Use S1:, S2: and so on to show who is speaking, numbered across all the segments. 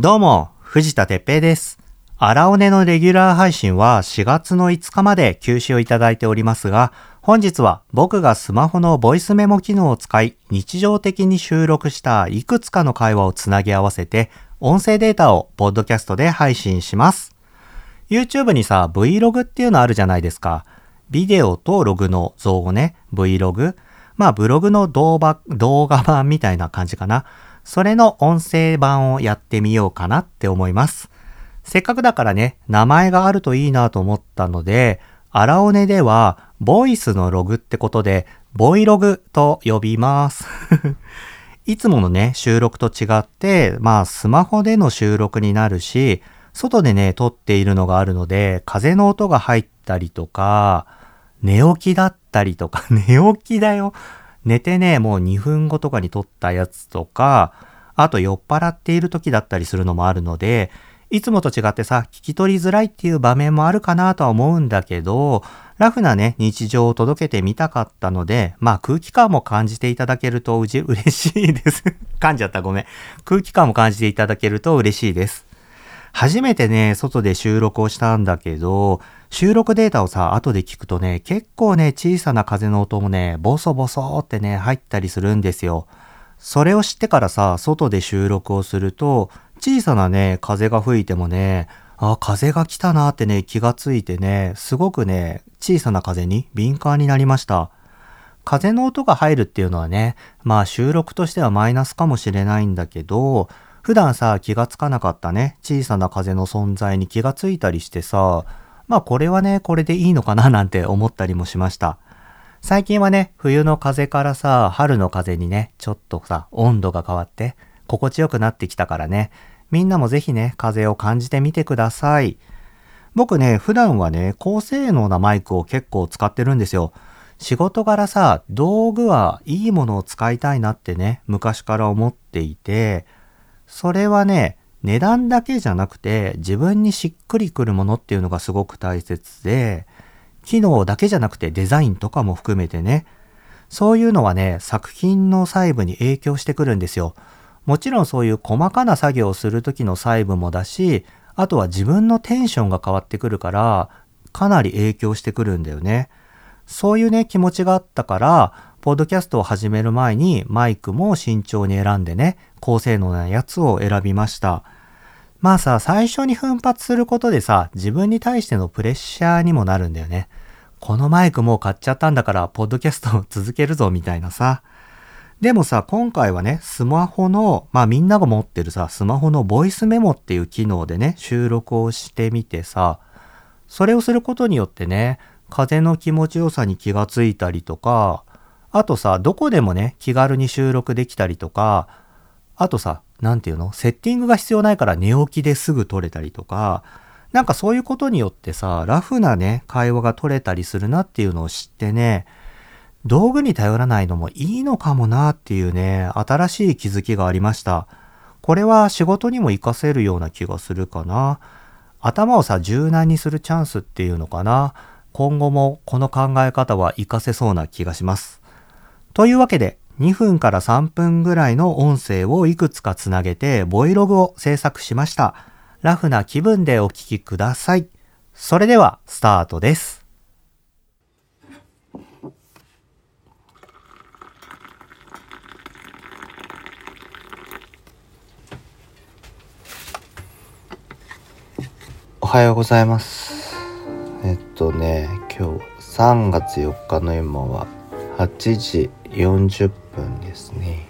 S1: どうも、藤田哲平です。荒尾根のレギュラー配信は4月の5日まで休止をいただいておりますが、本日は僕がスマホのボイスメモ機能を使い、日常的に収録したいくつかの会話をつなぎ合わせて、音声データをポッドキャストで配信します。YouTube にさ、Vlog っていうのあるじゃないですか。ビデオとログの造語ね、Vlog。まあ、ブログの動画、動画版みたいな感じかな。それの音声版をやってみようかなって思います。せっかくだからね、名前があるといいなと思ったので、荒尾根では、ボイスのログってことで、ボイログと呼びます。いつものね、収録と違って、まあ、スマホでの収録になるし、外でね、撮っているのがあるので、風の音が入ったりとか、寝起きだったりとか、寝起きだよ。寝てね、もう2分後とかに撮ったやつとか、あと酔っ払っている時だったりするのもあるので、いつもと違ってさ、聞き取りづらいっていう場面もあるかなとは思うんだけど、ラフなね、日常を届けてみたかったので、まあ空気感も感じていただけるとうじ、嬉しいです。噛んじゃった、ごめん。空気感も感じていただけると嬉しいです。初めてね、外で収録をしたんだけど、収録データをさ、後で聞くとね、結構ね、小さな風の音もね、ボソボソってね、入ったりするんですよ。それを知ってからさ、外で収録をすると、小さなね、風が吹いてもね、あ、風が来たなってね、気がついてね、すごくね、小さな風に敏感になりました。風の音が入るっていうのはね、まあ収録としてはマイナスかもしれないんだけど、普段さ、気がつかなかったね、小さな風の存在に気がついたりしてさ、まあこれはね、これでいいのかななんて思ったりもしました。最近はね、冬の風からさ、春の風にね、ちょっとさ、温度が変わって、心地よくなってきたからね、みんなもぜひね、風を感じてみてください。僕ね、普段はね、高性能なマイクを結構使ってるんですよ。仕事柄さ、道具はいいものを使いたいなってね、昔から思っていて、それはね、値段だけじゃなくて、自分にしっくりくるものっていうのがすごく大切で、機能だけじゃなくてデザインとかも含めてね、そういうのはね、作品の細部に影響してくるんですよ。もちろんそういう細かな作業をする時の細部もだし、あとは自分のテンションが変わってくるから、かなり影響してくるんだよね。そういうね、気持ちがあったから、ポッドキャストを始める前にマイクも慎重に選んでね、高性能なやつを選びました。まあさ、最初に奮発することでさ、自分に対してのプレッシャーにもなるんだよね。このマイクもう買っちゃったんだから、ポッドキャストを続けるぞ、みたいなさ。でもさ、今回はね、スマホの、まあみんなが持ってるさ、スマホのボイスメモっていう機能でね、収録をしてみてさ、それをすることによってね、風の気持ちよさに気がついたりとか、あとさ、どこでもね、気軽に収録できたりとか、あとさ、なんていうの？セッティングが必要ないから寝起きですぐ撮れたりとか、なんかそういうことによってさ、ラフなね、会話が取れたりするなっていうのを知ってね、道具に頼らないのもいいのかもなっていうね、新しい気づきがありました。これは仕事にも活かせるような気がするかな。頭をさ、柔軟にするチャンスっていうのかな。今後もこの考え方は活かせそうな気がします。というわけで、2分から3分ぐらいの音声をいくつかつなげて、ボイログを制作しました。ラフな気分でお聞きください。それでは、スタートです。
S2: おはようございます。えっとね、今日3月4日の今は8時40分ですね。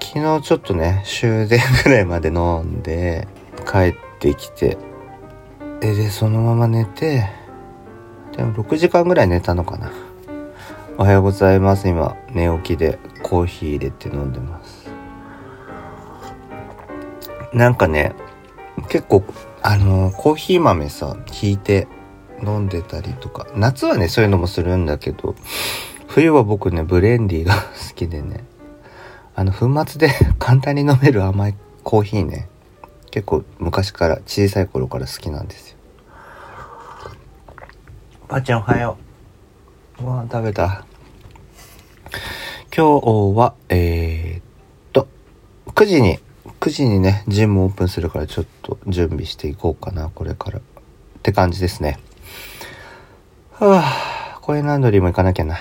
S2: 昨日ちょっとね、終電ぐらいまで飲んで帰ってきて、で、でそのまま寝て、でも6時間ぐらい寝たのかな。おはようございます。今、寝起きでコーヒー入れて飲んでます。なんかね、結構あのコーヒー豆さひいて飲んでたりとか夏はねそういうのもするんだけど冬は僕ねブレンディーが 好きでねあの粉末で 簡単に飲める甘いコーヒーね結構昔から小さい頃から好きなんですよばあちゃんおはようご飯食べた今日はえー、っと9時に9 9時にね、ジムオープンするからちょっと準備していこうかな、これから。って感じですね。はぁ、コインランドリーも行かなきゃな。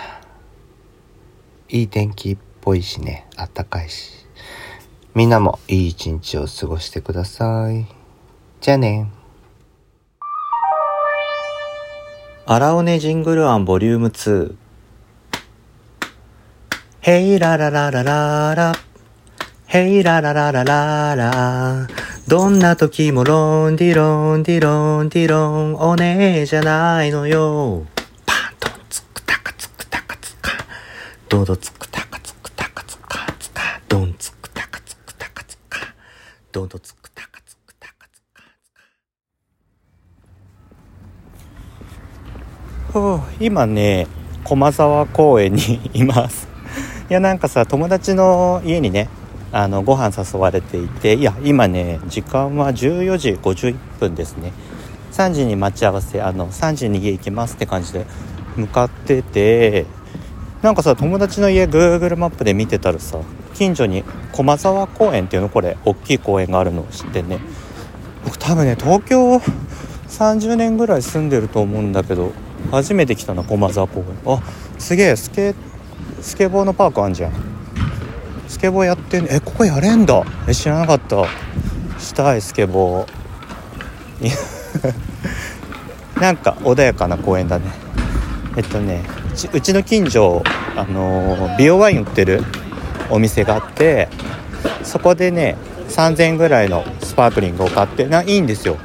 S2: いい天気っぽいしね、あったかいし。みんなもいい一日を過ごしてください。じゃあね。
S1: 荒尾根ジングルアンボリューム2。ヘイララララララ。ヘイララララララ。どんな時もロンディロンディロンディロンおねえじゃないのよ。パントンツクタカツクタカツカ。ドドツクタカツクタカツカツカ。ドンツクタカツクタカツカ。ドドツクタカツクタカツカ。ほう今ね駒沢公園にいますいやなんかさ友達の家にねあのご飯誘われていていや今ね時間は14時51分ですね3時に待ち合わせあの3時に家行きますって感じで向かっててなんかさ友達の家 Google マップで見てたらさ近所に駒沢公園っていうの？これ大きい公園があるのを知ってね？僕多分ね東京30年ぐらい住んでると思うんだけど初めて来たな駒沢公園。あすげえスケスケボーのパークあんじゃん。スケボーやってんえここやれんだ。え知らなかった。したいスケボー。なんか穏やかな公園だね。えっとねちうちの近所あのー美容ワイン売ってるお店があってそこでね3000円ぐらいのスパークリングを買ってないいんですよ。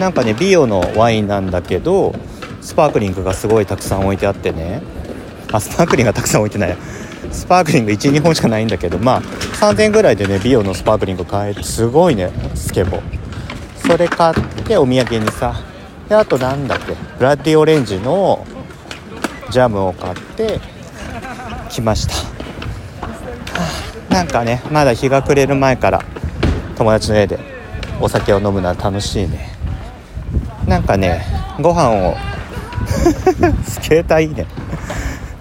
S1: なんかね美容のワインなんだけどスパークリングがすごいたくさん置いてあってねあスパークリングがたくさん置いてない。スパークリング12本しかないんだけどまあ3000円ぐらいでね美容のスパークリング買えてすごいねスケボー。それ買ってお土産にさであとなんだっけブラッディオレンジのジャムを買ってきました、はあなんかねまだ日が暮れる前から友達の家でお酒を飲むのは楽しいね。なんかねご飯を スケーターいいね。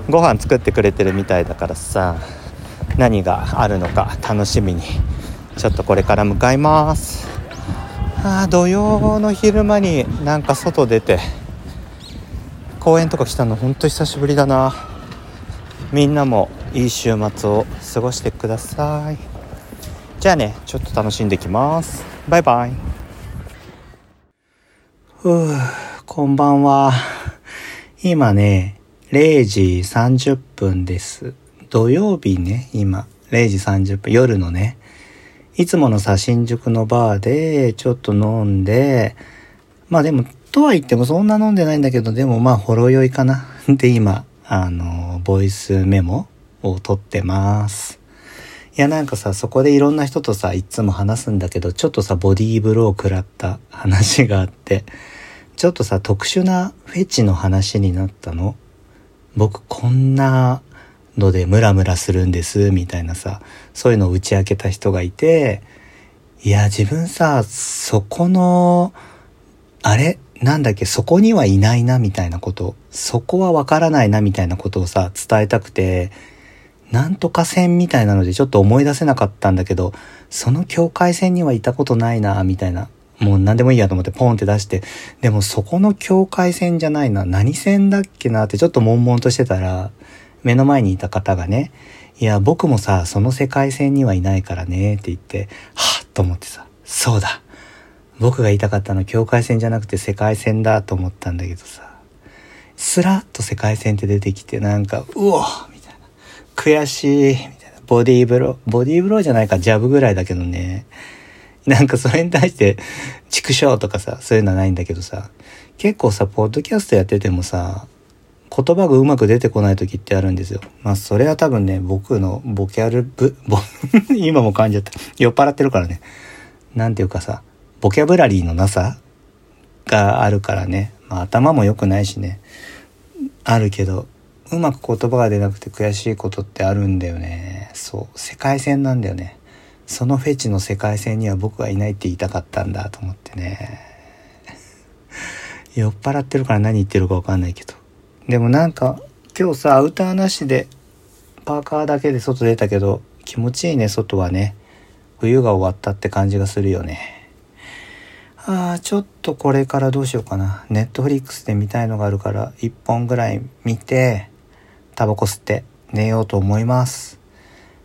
S1: ご飯作ってくれてるみたいだからさ何があるのか楽しみに。ちょっとこれから向かいます。あ土曜の昼間になんか外出て公園とか来たのほんと久しぶりだな。みんなもいい週末を過ごしてください。じゃあねちょっと楽しんできます。バイバイ。ふうこんばんは。今ね0時30分です。土曜日ね今。0時30分夜のね。いつものさ新宿のバーでちょっと飲んで。まあでもとは言ってもそんな飲んでないんだけどでもまあほろ酔いかな。で今あのボイスメモを取ってます。いやなんかさそこでいろんな人とさいつも話すんだけどちょっとさボディーブロー食らった 話があってちょっとさ特殊なフェチの話になったの？僕こんなのでムラムラするんですみたいなさそういうのを打ち明けた人がいていや自分さそこのあれ？なんだっけそこにはいないなみたいなこと。そこはわからないなみたいなことをさ伝えたくてなんとか線みたいなのでちょっと思い出せなかったんだけどその境界線にはいたことないなみたいな。もう何でもいいやと思ってポンって出してでもそこの境界線じゃないな。何線だっけなってちょっと悶々としてたら目の前にいた方がねいや僕もさその世界線にはいないからねって言ってはっと思ってさ。そうだ。僕が言いたかったのは境界線じゃなくて世界線だと思ったんだけどさスラッと世界線って出てきてなんかうおみたいな悔しいみたいなボディーブローボディーブローじゃないかジャブぐらいだけどねなんかそれに対して畜生とかさそういうのはないんだけどさ結構さポッドキャストやっててもさ言葉がうまく出てこない時ってあるんですよ。まあそれは多分ね、僕のボキャルブ、ボ 今も感じちゃった。酔っ払ってるからね。なんていうかさ、ボキャブラリーのなさがあるからね。まあ頭も良くないしね。あるけど、うまく言葉が出なくて悔しいことってあるんだよね。そう。世界線なんだよね。そのフェチの世界線には僕はいないって言いたかったんだと思ってね。酔っ払ってるから何言ってるかわかんないけど。でもなんか今日さアウターなしでパーカーだけで外出たけど気持ちいいね外はね冬が終わったって感じがするよね。ああ、ちょっとこれからどうしようかな。ネットフリックスで見たいのがあるから1本ぐらい見て、タバコ吸って寝ようと思います。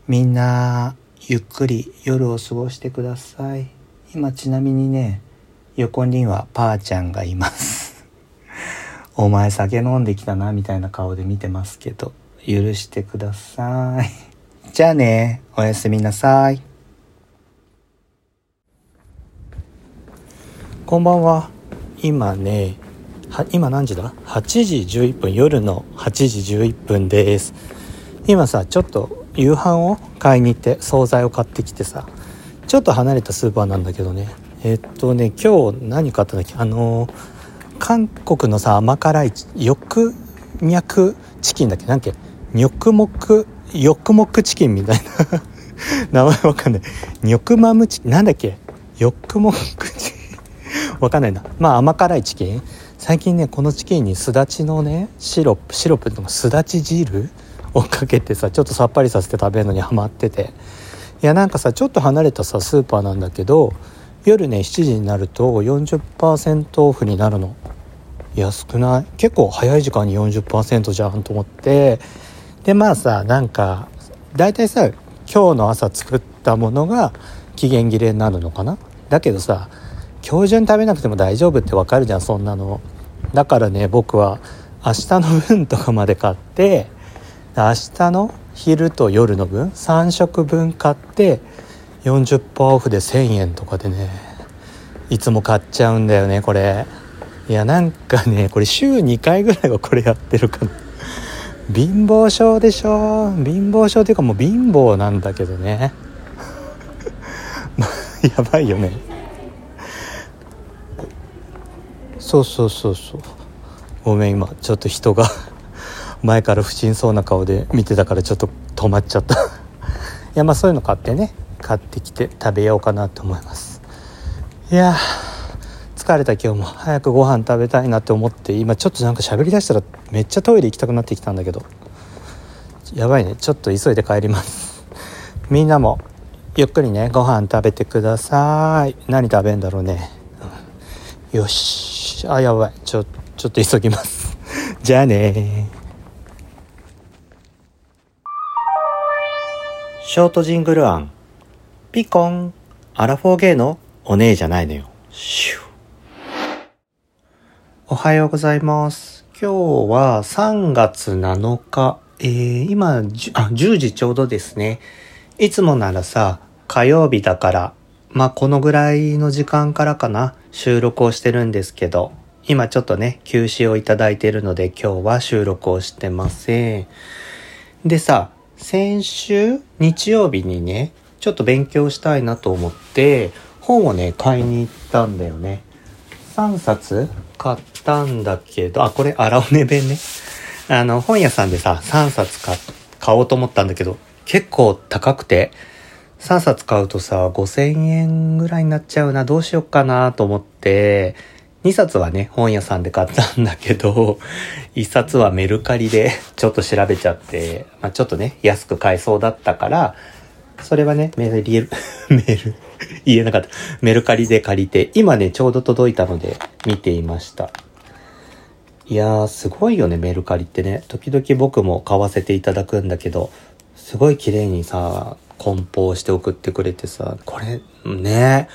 S1: みんな、ゆっくり夜を過ごしてください。今ちなみにね、横にはパーちゃんがいます。お前酒飲んできたな、みたいな顔で見てますけど、許してください。じゃあね、おやすみなさい。こんばんは。今ね、は今何時だ ?8 時11分、夜の8時11分です。今さ、ちょっと夕飯を買いに行って惣菜を買ってきてさ、ちょっと離れたスーパーなんだけどね、えっとね、今日何買ったんだっけ？あの、韓国のさ、甘辛い、翼脈チキンだっけ？なんけ？ニョクモク、ヨクモクチキンみたいな 名前わかんない。ニョクマムチキン、なんだっけ？ヨクモクチキンわかんないな。まあ甘辛いチキン。最近ね、このチキンにすだちのね、シロップ、シロップとかすだち汁をかけてさ、ちょっとさっぱりさせて食べるのにハマってて。いやなんかさ、ちょっと離れたさ、スーパーなんだけど、夜ね7時になると40%オフになるの。安くない？結構早い時間に40%じゃんと思って。でまあさなんか大体さ今日の朝作ったものが期限切れになるのかな？だけどさ今日中に食べなくても大丈夫ってわかるじゃんそんなの。だからね僕は明日の分とかまで買って明日の昼と夜の分3食分買って40%オフで1000円とかでねいつも買っちゃうんだよねこれ。いやなんかねこれ週2回ぐらいはこれやってるかな。貧乏症でしょ？貧乏症っていうかもう貧乏なんだけどね。やばいよね。そうそうそうそう。ごめん今ちょっと人が 前から不審そうな顔で見てたからちょっと止まっちゃった。いやまあそういうの買ってね買ってきて食べようかなと思います。いや疲れた今日も。早くご飯食べたいなって思って今ちょっとなんか喋りだしたらめっちゃトイレ行きたくなってきたんだけど。やばいね。ちょっと急いで帰ります。みんなもゆっくりねご飯食べてください。何食べんだろうね、よし。あやばい。ちょちょっと急ぎます。じゃあねショートジングル案。ピコン。アラフォーゲーのお姉じゃないのよ。シュおはようございます。今日は3月7日、えー、今、あ、10時ちょうどですね。いつもならさ、火曜日だから、まあ、このぐらいの時間からかな、収録をしてるんですけど、今ちょっとね、休止をいただいているので、今日は収録をしてません。でさ、先週日曜日にね、ちょっと勉強したいなと思って、本をね、買いに行ったんだよね。3冊買ったんだけど、あ、これ荒尾根弁ね。あの、本屋さんでさ、3冊、買おうと思ったんだけど、結構高くて、3冊買うとさ、5000円ぐらいになっちゃうな、どうしよっかなと思って、2冊はね、本屋さんで買ったんだけど、1冊はメルカリで ちょっと調べちゃって、まあ、ちょっとね、安く買えそうだったから、それはね、メール、メール、言えなかった。メルカリで借りて、今ね、ちょうど届いたので見ていました。いやー、すごいよね、メルカリってね。時々僕も買わせていただくんだけど、すごい綺麗にさ、梱包して送ってくれてさ、これ、ね、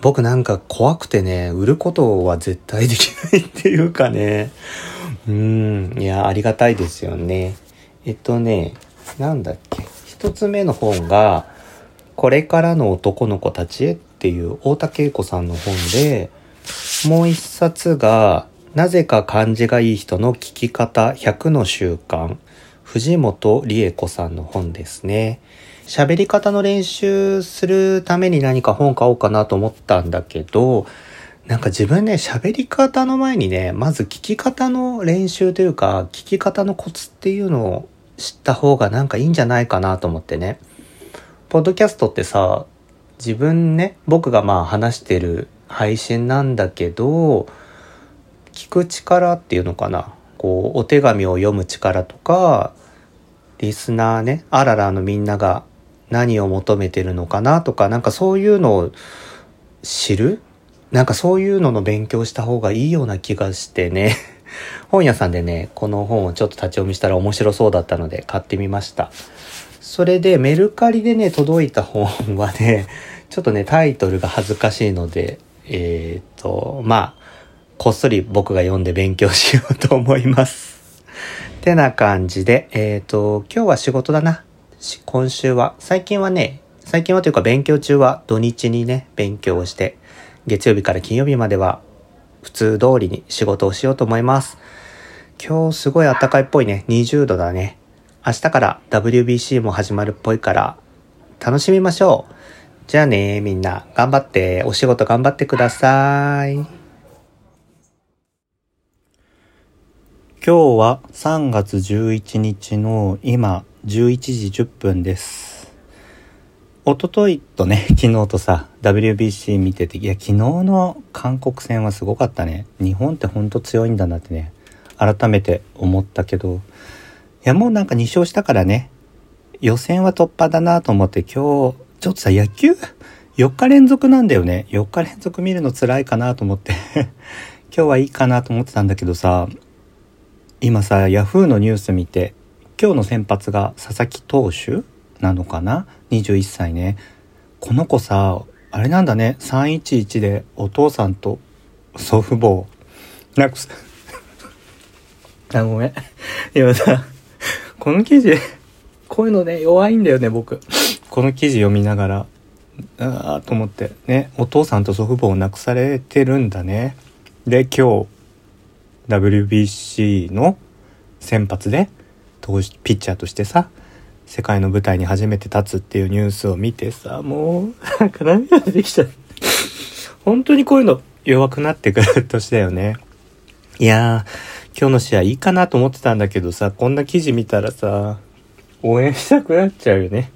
S1: 僕なんか怖くてね、売ることは絶対できないっていうかね。うん、いや、ありがたいですよね。えっとね、なんだっけ。一つ目の本が、これからの男の子たちへっていう大田恵子さんの本で、もう一冊が、なぜか漢字がいい人の聞き方100の習慣、藤本理恵子さんの本ですね。喋り方の練習するために何か本買おうかなと思ったんだけど、なんか自分ね、喋り方の前にね、まず聞き方の練習というか、聞き方のコツっていうのを知った方がなんかいいんじゃないかなと思ってね。ポッドキャストってさ、自分ね、僕がまあ話してる配信なんだけど、聞く力っていうのかな。こう、お手紙を読む力とか、リスナーね、あららのみんなが何を求めてるのかなとか、なんかそういうのを知る？なんかそういうのの勉強した方がいいような気がしてね。本屋さんでね、この本をちょっと立ち読みしたら面白そうだったので買ってみました。それでメルカリでね、届いた本はね、ちょっとね、タイトルが恥ずかしいので、えっ、と、まあ、こっそり僕が読んで勉強しようと思います。てな感じで、えっ、と、今日は仕事だな。今週は。最近はね、最近はというか勉強中は土日にね、勉強をして、月曜日から金曜日までは普通通りに仕事をしようと思います。今日すごい暖かいっぽいね。20度だね。明日から WBC も始まるっぽいから楽しみましょう。じゃあね、みんな頑張って、お仕事頑張ってください。今日は3月11日の今11時10分です。一昨日とね、昨日とさ、WBC 見てて、いや、昨日の韓国戦はすごかったね。日本ってほんと強いんだなってね、改めて思ったけど、いや、もうなんか2勝したからね、予選は突破だなと思って今日、ちょっとさ、野球 ?4 日連続なんだよね。4日連続見るの辛いかなと思って 今日はいいかなと思ってたんだけどさ、今さ、ヤフーのニュース見て、今日の先発が佐々木投手なのかな？21歳ね。この子さあれなんだね。311でお父さんと祖父母なくすあごめん。今さこの記事こういうのね弱いんだよね僕。この記事読みながらああと思って。ねお父さんと祖父母を亡くされてるんだね。で今日 WBC の先発でピッチャーとしてさ世界の舞台に初めて立つっていうニュースを見てさ、もう、なんか涙出てきちゃう。本当にこういうの弱くなってくる年だよね。いやー、今日の試合いいかなと思ってたんだけどさ、こんな記事見たらさ、応援したくなっちゃうよね。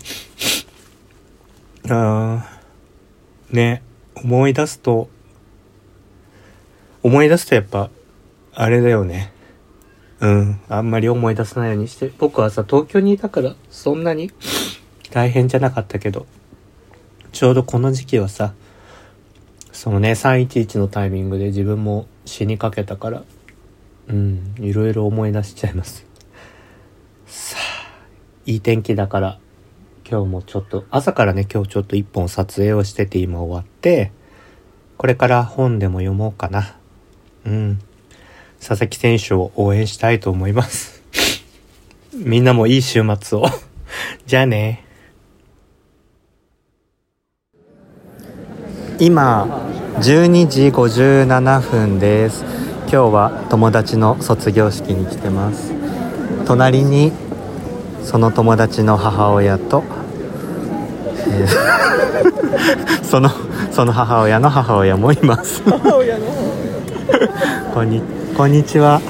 S1: あー、ね、思い出すと、思い出すとやっぱ、あれだよね。うん。あんまり思い出さないようにして。僕はさ、東京にいたから、そんなに大変じゃなかったけど、ちょうどこの時期はさ、そのね、311のタイミングで自分も死にかけたから、うん、いろいろ思い出しちゃいます。さあ、いい天気だから、今日もちょっと、朝からね、今日ちょっと一本撮影をしてて今終わって、これから本でも読もうかな。うん。佐々木選手を応援したいと思います。みんなもいい週末を じゃあね。今、12時57分です。今日は友達の卒業式に来てます。隣にその友達の母親と、えー、そのその母親の母親もいますこんにこんにちは。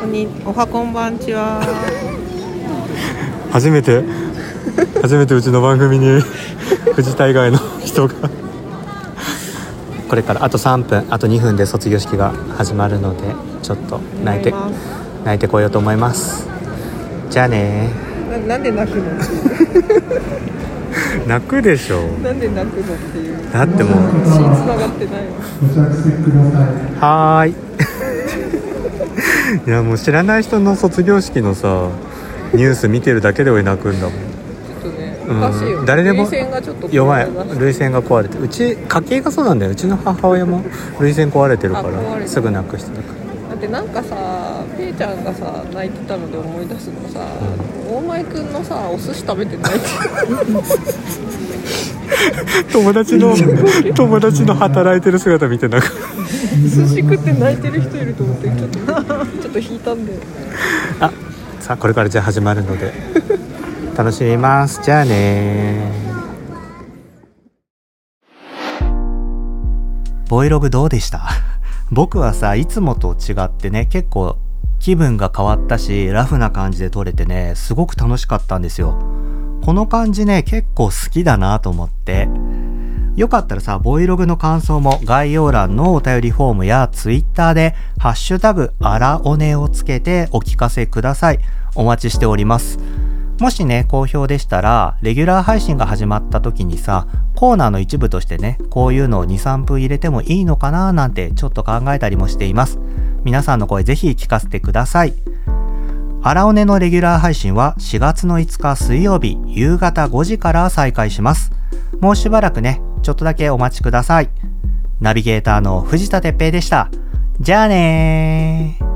S3: こんにおはこんばんちは。
S1: 初めて？初めてうちの番組に 藤田以外の人が。これからあと3分あと2分で卒業式が始まるのでちょっと泣いて泣いてこようと思います。じゃあね。
S3: なんで泣くの？
S1: 泣くでしょ
S3: なんで泣くのっていう。
S1: だってもう。
S3: 血繋がってない
S1: はーいいやもう知らない人の卒業式のさニュース見てるだけで俺泣くんだもん。ち
S3: ょっとねおかしいよ、
S1: うん、誰でも
S3: 弱
S1: い。涙腺が壊れて。うち家系がそうなんだよ。うちの母親も涙腺壊れてるからすぐ泣く人だから。
S3: だってなんかさぺいちゃんがさ泣いてたので思い出すのさ、うん、大前くんのさお寿司食べて泣いて。
S1: 友達の 友達の働いてる姿見てなんか
S3: 寿司食って泣いてる人いると思ってちょっとちょっと引いたんだよ
S1: あさあこれからじゃあ始まるので。楽しみます。じゃあね。ボイログどうでした？僕はさいつもと違ってね結構気分が変わったしラフな感じで撮れてねすごく楽しかったんですよ。この感じね、結構好きだなと思って。よかったらさ、ボイログの感想も概要欄のお便りフォームや Twitter でハッシュタグ、あらおねをつけてお聞かせください。お待ちしております。もしね、好評でしたら、レギュラー配信が始まった時にさ、コーナーの一部としてね、こういうのを2、3分入れてもいいのかななんてちょっと考えたりもしています。皆さんの声ぜひ聞かせてください。荒尾根のレギュラー配信は4月の5日水曜日夕方5時から再開します。もうしばらくね、ちょっとだけお待ちください。ナビゲーターの藤田哲平でした。じゃあねー。